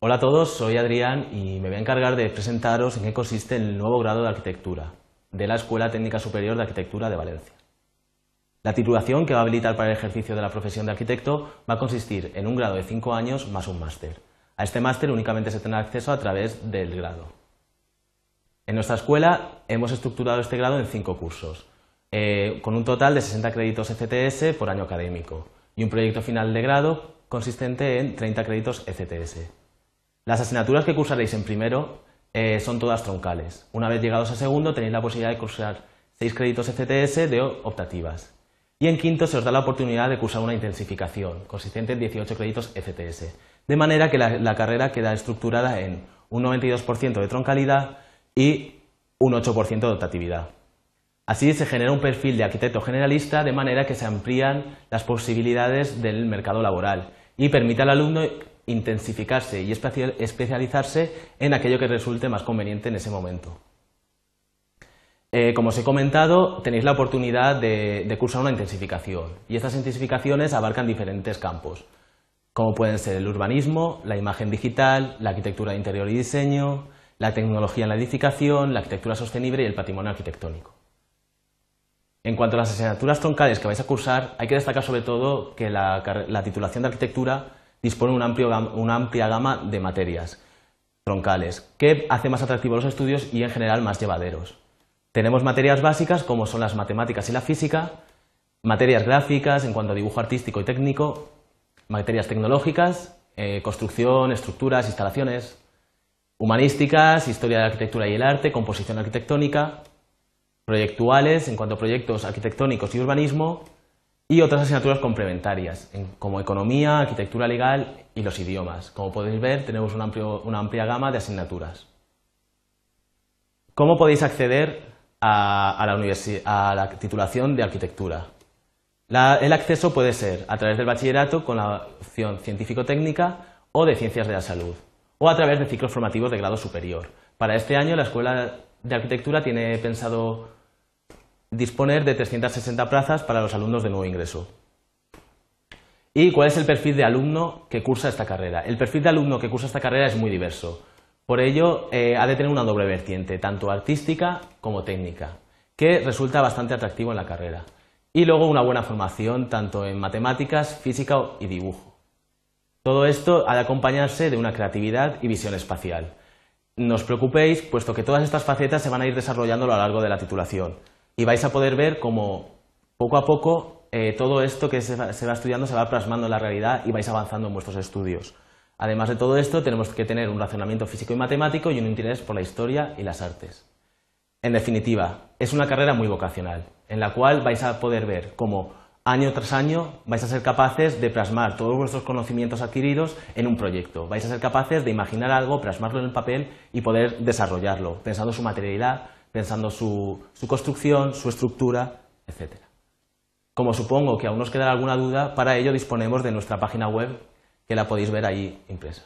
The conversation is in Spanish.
Hola a todos, soy Adrián y me voy a encargar de presentaros en qué consiste el nuevo grado de arquitectura de la Escuela Técnica Superior de Arquitectura de Valencia. La titulación que va a habilitar para el ejercicio de la profesión de arquitecto va a consistir en un grado de 5 años más un máster. A este máster únicamente se tendrá acceso a través del grado. En nuestra escuela hemos estructurado este grado en 5 cursos, eh, con un total de 60 créditos ECTS por año académico y un proyecto final de grado consistente en 30 créditos ECTS. Las asignaturas que cursaréis en primero eh, son todas troncales. Una vez llegados a segundo tenéis la posibilidad de cursar 6 créditos ECTS de optativas. Y en quinto se os da la oportunidad de cursar una intensificación, consistente en 18 créditos ECTS. De manera que la, carrera queda estructurada en un 92% de troncalidad y un 8% de optatividad. Así se genera un perfil de arquitecto generalista de manera que se amplían las posibilidades del mercado laboral y permite al alumno intensificarse y especializarse en aquello que resulte más conveniente en ese momento. Eh, como os he comentado, tenéis la oportunidad de, cursar una intensificación y estas intensificaciones abarcan diferentes campos, como pueden ser el urbanismo, la imagen digital, la arquitectura de interior y diseño, la tecnología en la edificación, la arquitectura sostenible y el patrimonio arquitectónico. En cuanto a las asignaturas troncales que vais a cursar, hay que destacar sobre todo que la titulación de arquitectura dispone de una amplia gama de materias troncales, que hace más atractivos los estudios y en general más llevaderos. Tenemos materias básicas como son las matemáticas y la física, materias gráficas en cuanto a dibujo artístico y técnico, materias tecnológicas, eh, construcción, estructuras, instalaciones, humanísticas, historia de la arquitectura y el arte, composición arquitectónica, proyectuales en cuanto a proyectos arquitectónicos y urbanismo, y otras asignaturas complementarias, como economía, arquitectura legal y los idiomas. Como podéis ver, tenemos una amplia gama de asignaturas. ¿Cómo podéis acceder a, la, titulación de arquitectura? el acceso puede ser a través del bachillerato con la opción científico-técnica o de ciencias de la salud, o a través de ciclos formativos de grado superior. Para este año la Escuela de Arquitectura tiene pensado disponer de 360 plazas para los alumnos de nuevo ingreso. ¿Y cuál es el perfil de alumno que cursa esta carrera? El perfil de alumno que cursa esta carrera es muy diverso. Por ello, eh, ha de tener una doble vertiente, tanto artística como técnica, que resulta bastante atractivo en la carrera. Y luego una buena formación tanto en matemáticas, física y dibujo. Todo esto ha de acompañarse de una creatividad y visión espacial. No os preocupéis, puesto que todas estas facetas se van a ir desarrollando a lo largo de la titulación y vais a poder ver cómo poco a poco eh, todo esto que se va, estudiando se va plasmando en la realidad y vais avanzando en vuestros estudios. Además de todo esto, tenemos que tener un razonamiento físico y matemático y un interés por la historia y las artes. En definitiva, es una carrera muy vocacional, en la cual vais a poder ver cómo año tras año vais a ser capaces de plasmar todos vuestros conocimientos adquiridos en un proyecto. Vais a ser capaces de imaginar algo, plasmarlo en el papel y poder desarrollarlo, pensando su materialidad, pensando su, construcción, su estructura, etc. Como supongo que aún nos quedará alguna duda, para ello disponemos de nuestra página web que la podéis ver ahí impresa.